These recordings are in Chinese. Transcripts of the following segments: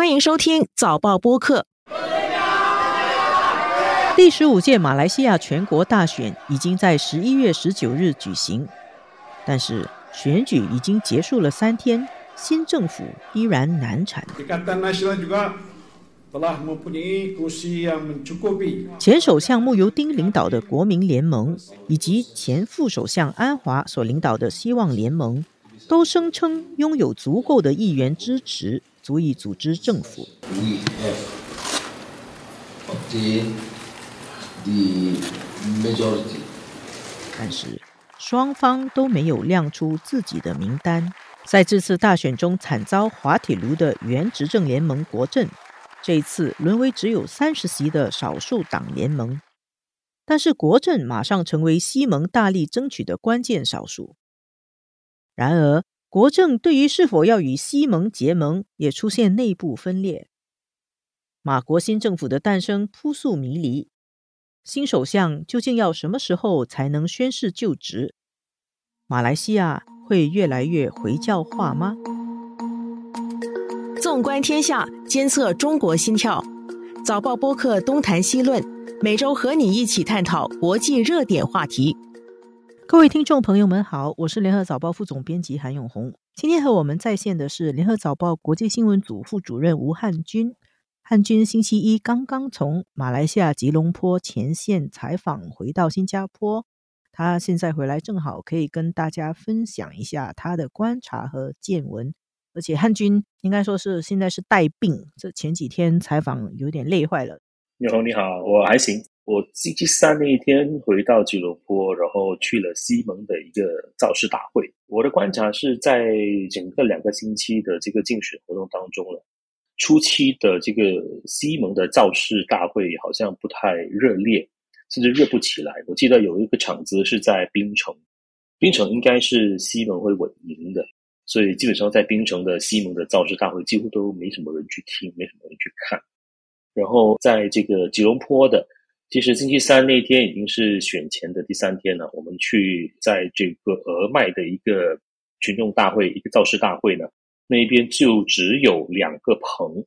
欢迎收听早报播客。第十五届马来西亚全国大选已经在十一月十九日举行，但是选举已经结束了三天，新政府依然难产。前首相慕尤丁领导的国民联盟，以及前副首相安华所领导的希望联盟，都声称拥有足够的议员支持，足以组织政府。但是双方都没有亮出自己的名单。在这次大选中惨遭滑铁卢的原执政联盟国阵。这一次沦为只有三十席的少数党联盟，但是国政马上成为西蒙大力争取的关键少数。然而，国政对于是否要与西蒙结盟也出现内部分裂。马国新政府的诞生扑朔迷离，新首相究竟要什么时候才能宣誓就职？马来西亚会越来越回教化吗？纵观天下，监测中国心跳。早报播客东谈西论，每周和你一起探讨国际热点话题。各位听众朋友们好，我是联合早报副总编辑韩永红。今天和我们在线的是联合早报国际新闻组副主任吴汉军。汉军星期一刚刚从马来西亚吉隆坡前线采访回到新加坡，他现在回来正好可以跟大家分享一下他的观察和见闻。而且汉军应该说是现在是带病，这前几天采访有点累坏了。你好，你好，我还行。我星期三那一天回到吉隆坡，然后去了西蒙的一个造势大会。我的观察是在整个两个星期的这个竞选活动当中了，初期的这个西蒙的造势大会好像不太热烈，甚至热不起来。我记得有一个场子是在槟城，槟城应该是西蒙会稳赢的。所以基本上在槟城的西蒙的造势大会几乎都没什么人去听，没什么人去看。然后在这个吉隆坡的，其实星期三那天已经是选前的第三天了。我们去在这个俄麦的一个群众大会，一个造势大会呢，那边就只有两个棚。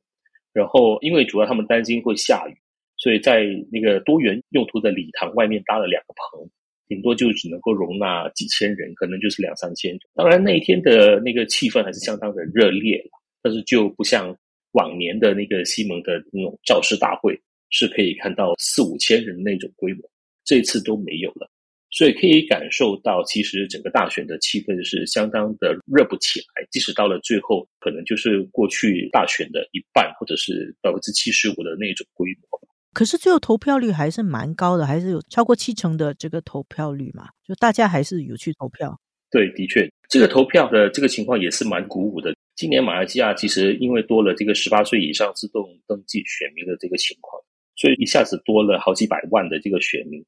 然后因为主要他们担心会下雨，所以在那个多元用途的礼堂外面搭了两个棚。顶多就只能够容纳几千人，可能就是两三千。当然那一天的那个气氛还是相当的热烈但是就不像往年的那个西蒙的那种造势大会，是可以看到四五千人那种规模，这次都没有了。所以可以感受到，其实整个大选的气氛是相当的热不起来。即使到了最后，可能就是过去大选的一半，或者是百分之七十五的那种规模。可是最后投票率还是蛮高的，还是有超过七成的这个投票率嘛？就大家还是有去投票。对，的确，这个投票的这个情况也是蛮鼓舞的。今年马来西亚其实因为多了这个十八岁以上自动登记选民的这个情况，所以一下子多了好几百万的这个选民。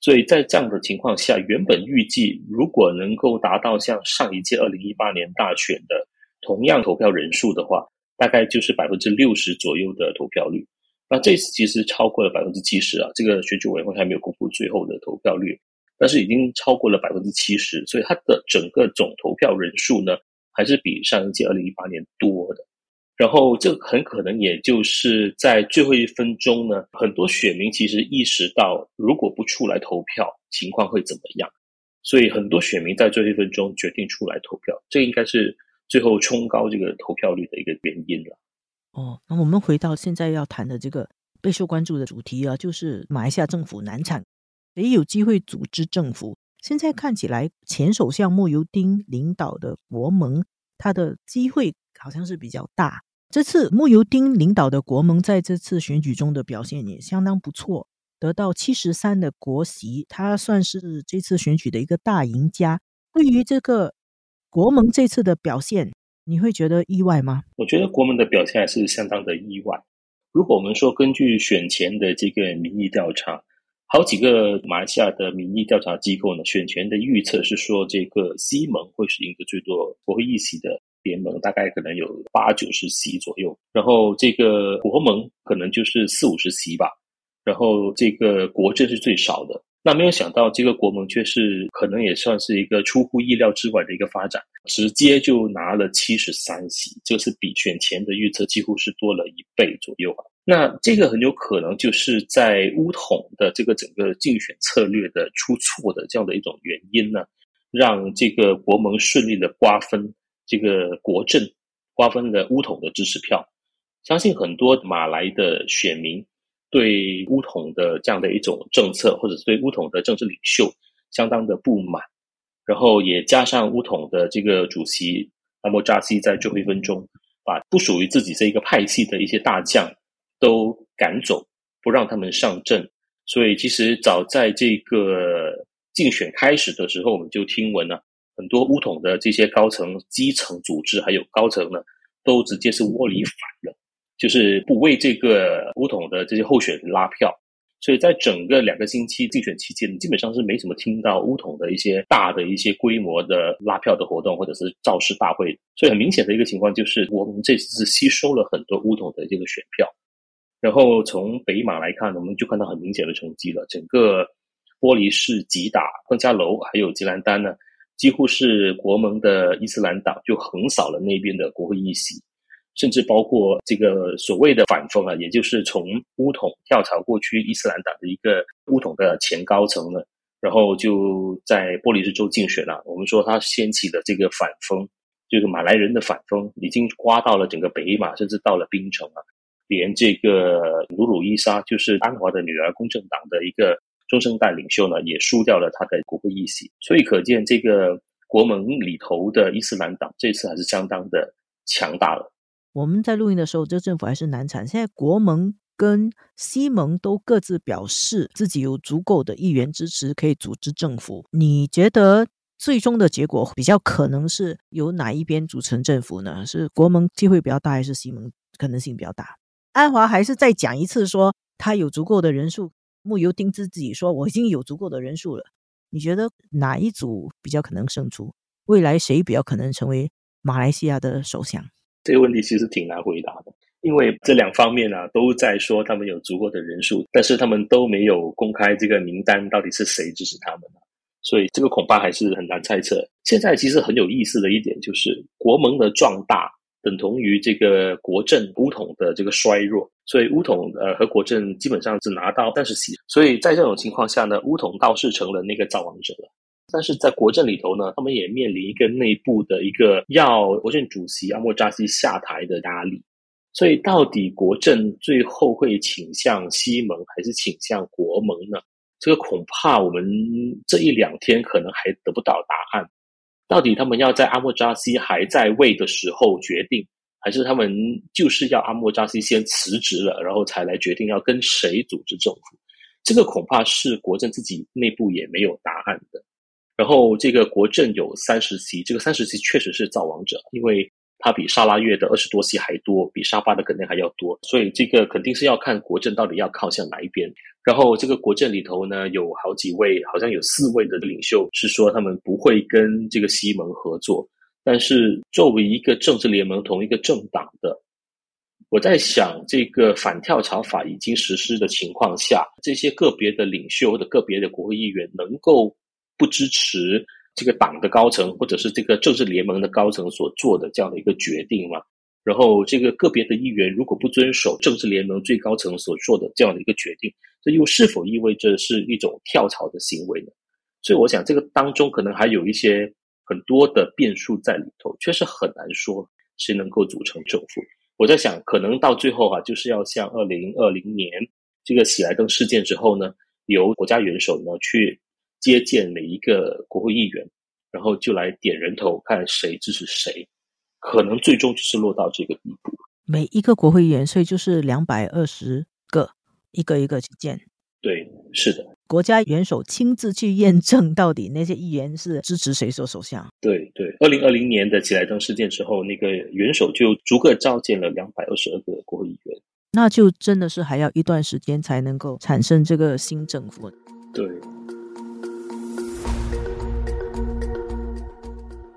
所以在这样的情况下，原本预计如果能够达到像上一届二零一八年大选的同样投票人数的话，大概就是百分之六十左右的投票率。那这次其实超过了百分之七十啊，这个选举委员会还没有公布最后的投票率，但是已经超过了百分之七十，所以它的整个总投票人数呢，还是比上一届二零一八年多的。然后这很可能也就是在最后一分钟呢，很多选民其实意识到，如果不出来投票，情况会怎么样？所以很多选民在最后一分钟决定出来投票，这应该是最后冲高这个投票率的一个原因了。哦，那我们回到现在要谈的这个备受关注的主题啊，就是马来西亚政府难产，谁有机会组织政府？现在看起来，前首相莫尤丁领导的国盟，他的机会好像是比较大。这次莫尤丁领导的国盟在这次选举中的表现也相当不错，得到七十三的国席，他算是这次选举的一个大赢家。对于这个国盟这次的表现，你会觉得意外吗？我觉得国门的表现还是相当的意外。如果我们说根据选前的这个民意调查，好几个马来西亚的民意调查机构呢，选前的预测是说这个西盟会是一个最多国会议席的联盟，大概可能有八九十席左右。然后这个国盟可能就是四五十席吧。然后这个国政是最少的，那没有想到，这个国盟却是可能也算是一个出乎意料之外的一个发展，直接就拿了七十三席，这是比选前的预测几乎是多了一倍左右啊。那这个很有可能就是在乌统的这个整个竞选策略的出错的这样的一种原因呢，让这个国盟顺利的瓜分这个国政，瓜分了乌统的支持票。相信很多马来的选民。对乌统的这样的一种政策，或者是对乌统的政治领袖相当的不满，然后也加上乌统的这个主席阿莫扎西在最后一分钟把不属于自己这一个派系的一些大将都赶走，不让他们上阵。所以其实早在这个竞选开始的时候，我们就听闻了很多乌统的这些高层、基层组织还有高层呢，都直接是窝里反了。就是不为这个乌统的这些候选人拉票，所以在整个两个星期竞选期间，基本上是没怎么听到乌统的一些大的一些规模的拉票的活动，或者是造势大会。所以很明显的一个情况就是，我们这次是吸收了很多乌统的这个选票。然后从北马来看，我们就看到很明显的成绩了。整个玻璃市、吉打、昆加楼还有吉兰丹呢，几乎是国盟的伊斯兰党就横扫了那边的国会议席。甚至包括这个所谓的反风啊，也就是从乌统跳槽过去伊斯兰党的一个乌统的前高层呢，然后就在波利斯州竞选了。我们说他掀起的这个反风，就是马来人的反风，已经刮到了整个北马，甚至到了槟城啊。连这个鲁鲁伊莎，就是安华的女儿，公正党的一个中生代领袖呢，也输掉了他的国会议席。所以可见，这个国盟里头的伊斯兰党这次还是相当的强大了。我们在录音的时候，这政府还是难产。现在国盟跟西盟都各自表示自己有足够的议员支持，可以组织政府。你觉得最终的结果比较可能是由哪一边组成政府呢？是国盟机会比较大，还是西盟可能性比较大？安华还是再讲一次，说他有足够的人数。木尤丁兹自己说，我已经有足够的人数了。你觉得哪一组比较可能胜出？未来谁比较可能成为马来西亚的首相？这个问题其实挺难回答的，因为这两方面啊都在说他们有足够的人数，但是他们都没有公开这个名单到底是谁支持他们所以这个恐怕还是很难猜测。现在其实很有意思的一点就是，国盟的壮大等同于这个国政乌统的这个衰弱，所以乌统呃和国政基本上只拿到三十席，所以在这种情况下呢，乌统倒是成了那个造王者了。但是在国政里头呢，他们也面临一个内部的一个要国政主席阿莫扎西下台的压力，所以到底国政最后会倾向西盟还是倾向国盟呢？这个恐怕我们这一两天可能还得不到答案。到底他们要在阿莫扎西还在位的时候决定，还是他们就是要阿莫扎西先辞职了，然后才来决定要跟谁组织政府？这个恐怕是国政自己内部也没有答案的。然后这个国政有三十席，这个三十席确实是造王者，因为它比沙拉越的二十多席还多，比沙巴的肯定还要多，所以这个肯定是要看国政到底要靠向哪一边。然后这个国政里头呢，有好几位，好像有四位的领袖是说他们不会跟这个西盟合作，但是作为一个政治联盟同一个政党的，我在想，这个反跳槽法已经实施的情况下，这些个别的领袖或者个别的国会议员能够。不支持这个党的高层或者是这个政治联盟的高层所做的这样的一个决定嘛？然后这个个别的议员如果不遵守政治联盟最高层所做的这样的一个决定，这又是否意味着是一种跳槽的行为呢？所以我想这个当中可能还有一些很多的变数在里头，确实很难说谁能够组成政府。我在想，可能到最后哈，就是要像二零二零年这个喜来登事件之后呢，由国家元首呢去。接见每一个国会议员，然后就来点人头，看谁支持谁，可能最终就是落到这个地步。每一个国会议员，所以就是两百二十个，一个一个去见。对，是的。国家元首亲自去验证，到底那些议员是支持谁做首相。对对，二零二零年的喜来登事件之后，那个元首就逐个召见了两百二十二个国会议员。那就真的是还要一段时间才能够产生这个新政府。对。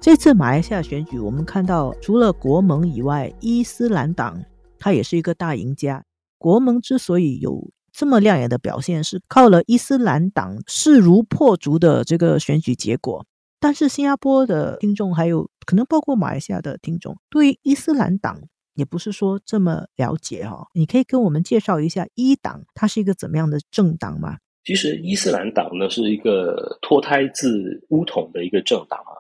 这次马来西亚选举，我们看到除了国盟以外，伊斯兰党它也是一个大赢家。国盟之所以有这么亮眼的表现，是靠了伊斯兰党势如破竹的这个选举结果。但是新加坡的听众，还有可能包括马来西亚的听众，对伊斯兰党也不是说这么了解哈。你可以跟我们介绍一下伊党，它是一个怎么样的政党吗？其实伊斯兰党呢是一个脱胎自乌统的一个政党啊。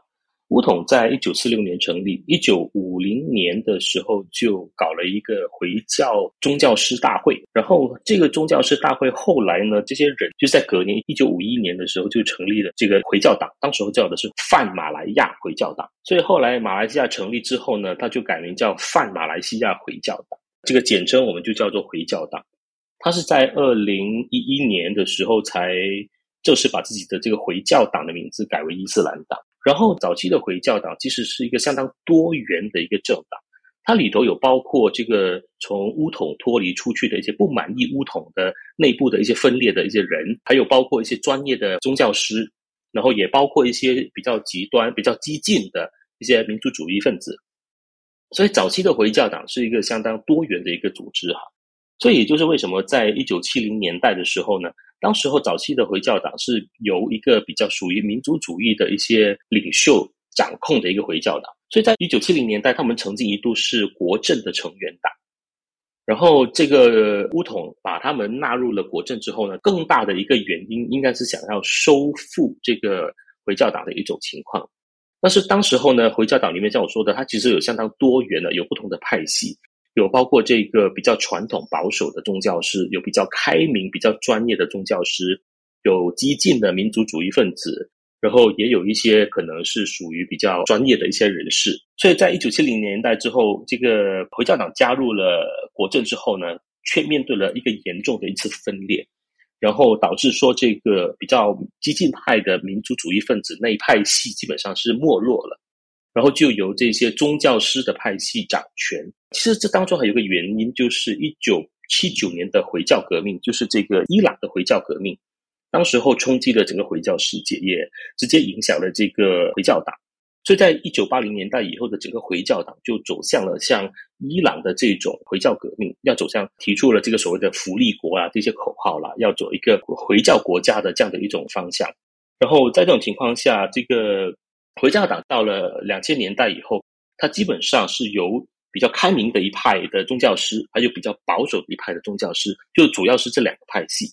乌统在一九四六年成立，一九五零年的时候就搞了一个回教宗教师大会，然后这个宗教师大会后来呢，这些人就在隔年一九五一年的时候就成立了这个回教党，当时候叫的是泛马来亚回教党，所以后来马来西亚成立之后呢，他就改名叫泛马来西亚回教党，这个简称我们就叫做回教党。他是在二零一一年的时候才正式把自己的这个回教党的名字改为伊斯兰党。然后，早期的回教党其实是一个相当多元的一个政党，它里头有包括这个从乌统脱离出去的一些不满意乌统的内部的一些分裂的一些人，还有包括一些专业的宗教师，然后也包括一些比较极端、比较激进的一些民族主义分子。所以，早期的回教党是一个相当多元的一个组织哈。所以，也就是为什么在一九七零年代的时候呢？当时候早期的回教党是由一个比较属于民族主义的一些领袖掌控的一个回教党，所以在一九七零年代，他们曾经一度是国政的成员党。然后这个乌统把他们纳入了国政之后呢，更大的一个原因应该是想要收复这个回教党的一种情况。但是当时候呢，回教党里面像我说的，它其实有相当多元的，有不同的派系。有包括这个比较传统保守的宗教师，有比较开明、比较专业的宗教师，有激进的民族主义分子，然后也有一些可能是属于比较专业的一些人士。所以在一九七零年代之后，这个回教党加入了国政之后呢，却面对了一个严重的一次分裂，然后导致说这个比较激进派的民族主义分子那一派系基本上是没落了。然后就由这些宗教师的派系掌权。其实这当中还有个原因，就是一九七九年的回教革命，就是这个伊朗的回教革命，当时候冲击了整个回教世界，也直接影响了这个回教党。所以在一九八零年代以后的整个回教党就走向了像伊朗的这种回教革命，要走向提出了这个所谓的福利国啊这些口号啦，要走一个回教国家的这样的一种方向。然后在这种情况下，这个。回教党到了两千年代以后，它基本上是由比较开明的一派的宗教师，还有比较保守的一派的宗教师，就主要是这两个派系。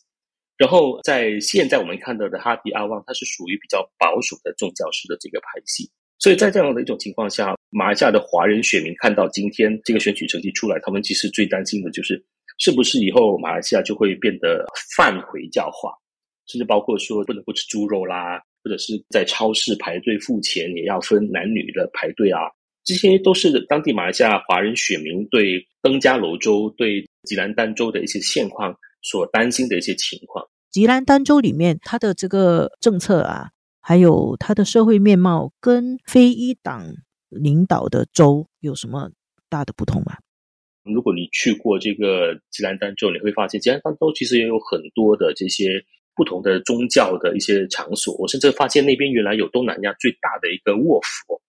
然后在现在我们看到的哈迪阿旺，他是属于比较保守的宗教师的这个派系。所以在这样的一种情况下，马来西亚的华人选民看到今天这个选举成绩出来，他们其实最担心的就是，是不是以后马来西亚就会变得泛回教化，甚至包括说不能不吃猪肉啦。或者是在超市排队付钱也要分男女的排队啊，这些都是当地马来西亚华人选民对登嘉楼州、对吉兰丹州的一些现况所担心的一些情况。吉兰丹州里面，它的这个政策啊，还有它的社会面貌，跟非一党领导的州有什么大的不同吗？如果你去过这个吉兰丹州，你会发现吉兰丹州其实也有很多的这些。不同的宗教的一些场所，我甚至发现那边原来有东南亚最大的一个卧佛，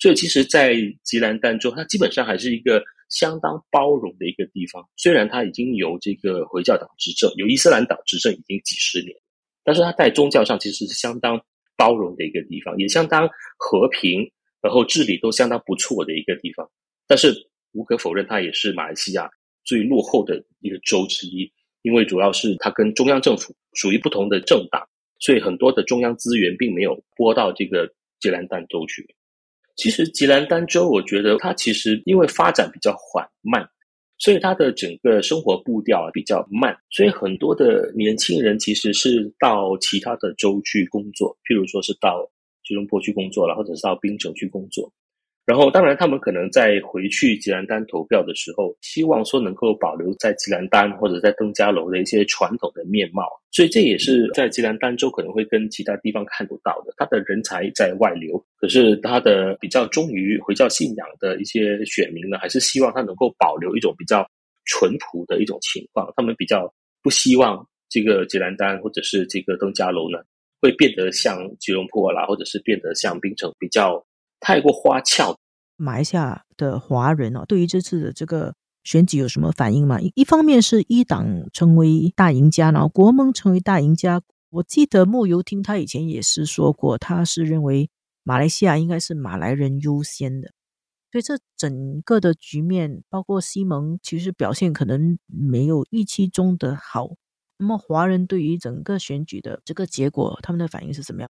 所以其实，在吉兰丹州，它基本上还是一个相当包容的一个地方。虽然它已经由这个回教党执政，由伊斯兰党执政已经几十年，但是它在宗教上其实是相当包容的一个地方，也相当和平，然后治理都相当不错的一个地方。但是无可否认，它也是马来西亚最落后的一个州之一。因为主要是它跟中央政府属于不同的政党，所以很多的中央资源并没有拨到这个吉兰丹州去。其实吉兰丹州，我觉得它其实因为发展比较缓慢，所以它的整个生活步调比较慢，所以很多的年轻人其实是到其他的州去工作，譬如说是到吉隆坡去工作了，或者是到槟城去工作。然后，当然，他们可能在回去吉兰丹投票的时候，希望说能够保留在吉兰丹或者在登嘉楼的一些传统的面貌。所以，这也是在吉兰丹州可能会跟其他地方看不到的。他的人才在外流，可是他的比较忠于回教信仰的一些选民呢，还是希望他能够保留一种比较淳朴的一种情况。他们比较不希望这个吉兰丹或者是这个登嘉楼呢，会变得像吉隆坡啦，或者是变得像槟城比较。太过花俏，马来西亚的华人哦，对于这次的这个选举有什么反应吗？一方面是一党成为大赢家，然后国盟成为大赢家。我记得莫尤听他以前也是说过，他是认为马来西亚应该是马来人优先的。所以这整个的局面，包括西蒙，其实表现可能没有预期中的好。那么华人对于整个选举的这个结果，他们的反应是怎么样？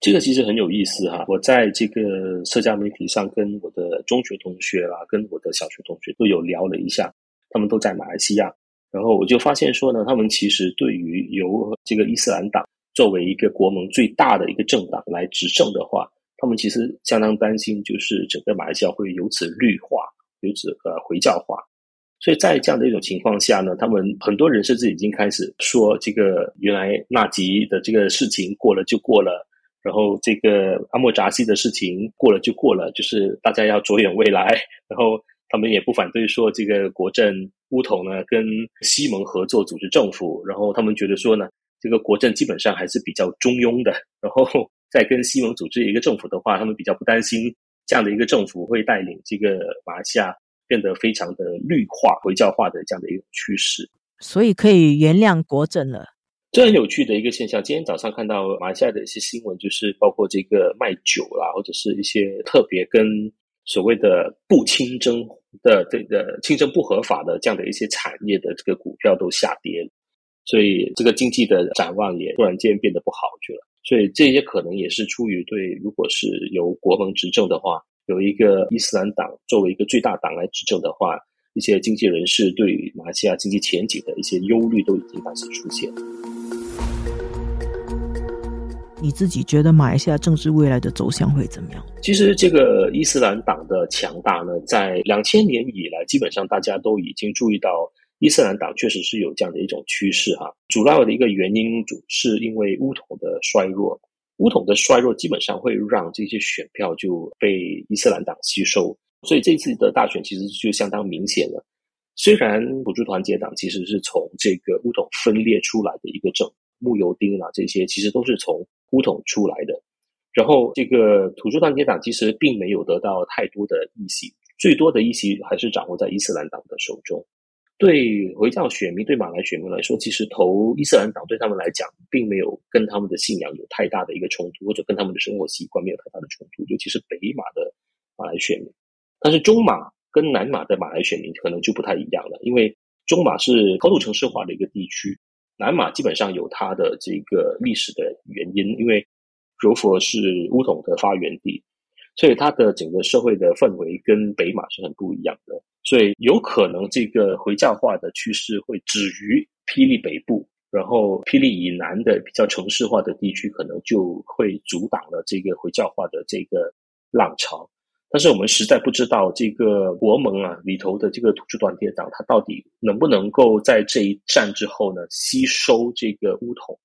这个其实很有意思哈。我在这个社交媒体上跟我的中学同学啦，跟我的小学同学都有聊了一下，他们都在马来西亚，然后我就发现说呢，他们其实对于由这个伊斯兰党作为一个国盟最大的一个政党来执政的话。他们其实相当担心，就是整个马来西亚会由此绿化，由此呃回教化。所以在这样的一种情况下呢，他们很多人甚至已经开始说，这个原来纳吉的这个事情过了就过了，然后这个阿莫扎西的事情过了就过了，就是大家要着眼未来。然后他们也不反对说，这个国政乌统呢跟西蒙合作组织政府，然后他们觉得说呢，这个国政基本上还是比较中庸的，然后。在跟西蒙组织一个政府的话，他们比较不担心这样的一个政府会带领这个马来西亚变得非常的绿化、回教化的这样的一个趋势，所以可以原谅国政了。这很有趣的一个现象。今天早上看到马来西亚的一些新闻，就是包括这个卖酒啦，或者是一些特别跟所谓的不清真的这个清真不合法的这样的一些产业的这个股票都下跌，所以这个经济的展望也突然间变得不好去了。所以这些可能也是出于对，如果是由国盟执政的话，有一个伊斯兰党作为一个最大党来执政的话，一些经济人士对于马来西亚经济前景的一些忧虑都已经开始出现。你自己觉得马来西亚政治未来的走向会怎么样？其实这个伊斯兰党的强大呢，在两千年以来，基本上大家都已经注意到。伊斯兰党确实是有这样的一种趋势哈，主要的一个原因主是因为乌统的衰弱，乌统的衰弱基本上会让这些选票就被伊斯兰党吸收，所以这次的大选其实就相当明显了。虽然土著团结党其实是从这个乌统分裂出来的一个政，木油丁啊这些其实都是从乌统出来的，然后这个土著团结党其实并没有得到太多的议席，最多的议席还是掌握在伊斯兰党的手中。对回教选民、对马来选民来说，其实投伊斯兰党对他们来讲，并没有跟他们的信仰有太大的一个冲突，或者跟他们的生活习惯没有太大的冲突。尤其是北马的马来选民，但是中马跟南马的马来选民可能就不太一样了，因为中马是高度城市化的一个地区，南马基本上有它的这个历史的原因，因为柔佛是乌统的发源地，所以它的整个社会的氛围跟北马是很不一样的。所以有可能这个回教化的趋势会止于霹雳北部，然后霹雳以南的比较城市化的地区可能就会阻挡了这个回教化的这个浪潮。但是我们实在不知道这个国盟啊里头的这个土著团结党，它到底能不能够在这一战之后呢吸收这个乌统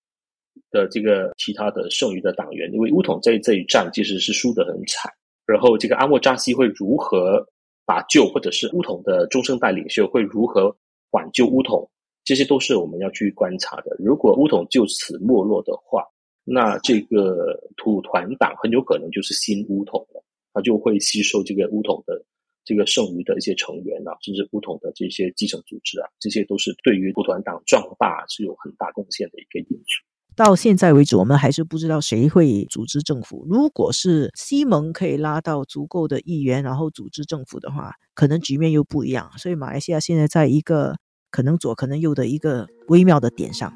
的这个其他的剩余的党员？因为乌统在这一战其实是输得很惨，然后这个阿莫扎西会如何？把救，或者是乌统的中生代领袖会如何挽救乌统，这些都是我们要去观察的。如果乌统就此没落的话，那这个土团党很有可能就是新乌统了，他就会吸收这个乌统的这个剩余的一些成员啊，甚至乌统的这些基层组织啊，这些都是对于土团党壮大是有很大贡献的一个因素。到现在为止，我们还是不知道谁会组织政府。如果是西蒙可以拉到足够的议员，然后组织政府的话，可能局面又不一样。所以马来西亚现在在一个可能左可能右的一个微妙的点上。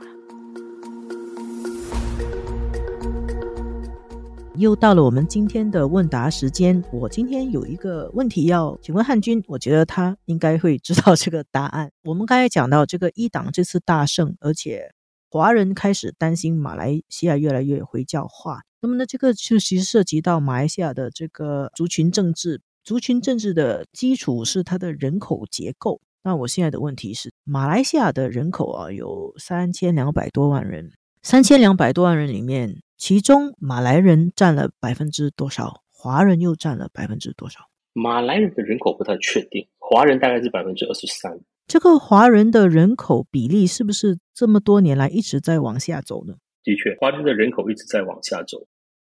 又到了我们今天的问答时间，我今天有一个问题要请问汉军，我觉得他应该会知道这个答案。我们刚才讲到这个一党这次大胜，而且。华人开始担心马来西亚越来越回教化，那么呢，这个就其实涉及到马来西亚的这个族群政治。族群政治的基础是它的人口结构。那我现在的问题是，马来西亚的人口啊有三千两百多万人，三千两百多万人里面，其中马来人占了百分之多少？华人又占了百分之多少？马来人的人口不太确定，华人大概是百分之二十三。这个华人的人口比例是不是这么多年来一直在往下走呢？的确，华人的人口一直在往下走。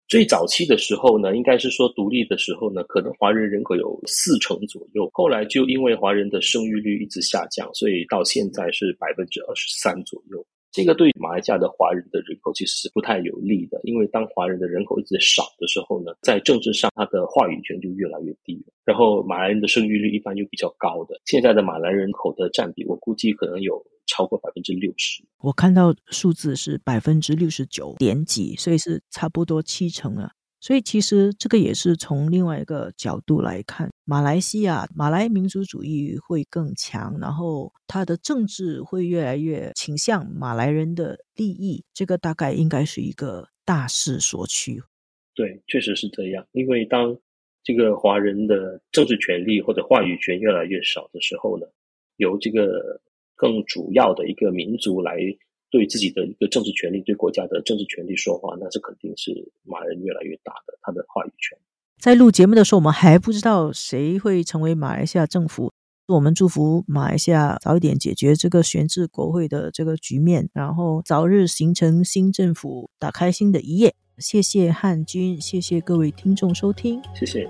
最早期的时候呢，应该是说独立的时候呢，可能华人人口有四成左右。后来就因为华人的生育率一直下降，所以到现在是百分之二十三左右。这个对马来西亚的华人的人口其实是不太有利的，因为当华人的人口一直少的时候呢，在政治上他的话语权就越来越低。然后马来人的生育率一般又比较高的，现在的马来人口的占比，我估计可能有。超过百分之六十，我看到数字是百分之六十九点几，所以是差不多七成啊。所以其实这个也是从另外一个角度来看，马来西亚马来民族主义会更强，然后它的政治会越来越倾向马来人的利益，这个大概应该是一个大势所趋。对，确实是这样。因为当这个华人的政治权利或者话语权越来越少的时候呢，由这个。更主要的一个民族来对自己的一个政治权利、对国家的政治权利说话，那是肯定是马人越来越大的他的话语权。在录节目的时候，我们还不知道谁会成为马来西亚政府。我们祝福马来西亚早一点解决这个悬置国会的这个局面，然后早日形成新政府，打开新的一页。谢谢汉军，谢谢各位听众收听，谢谢。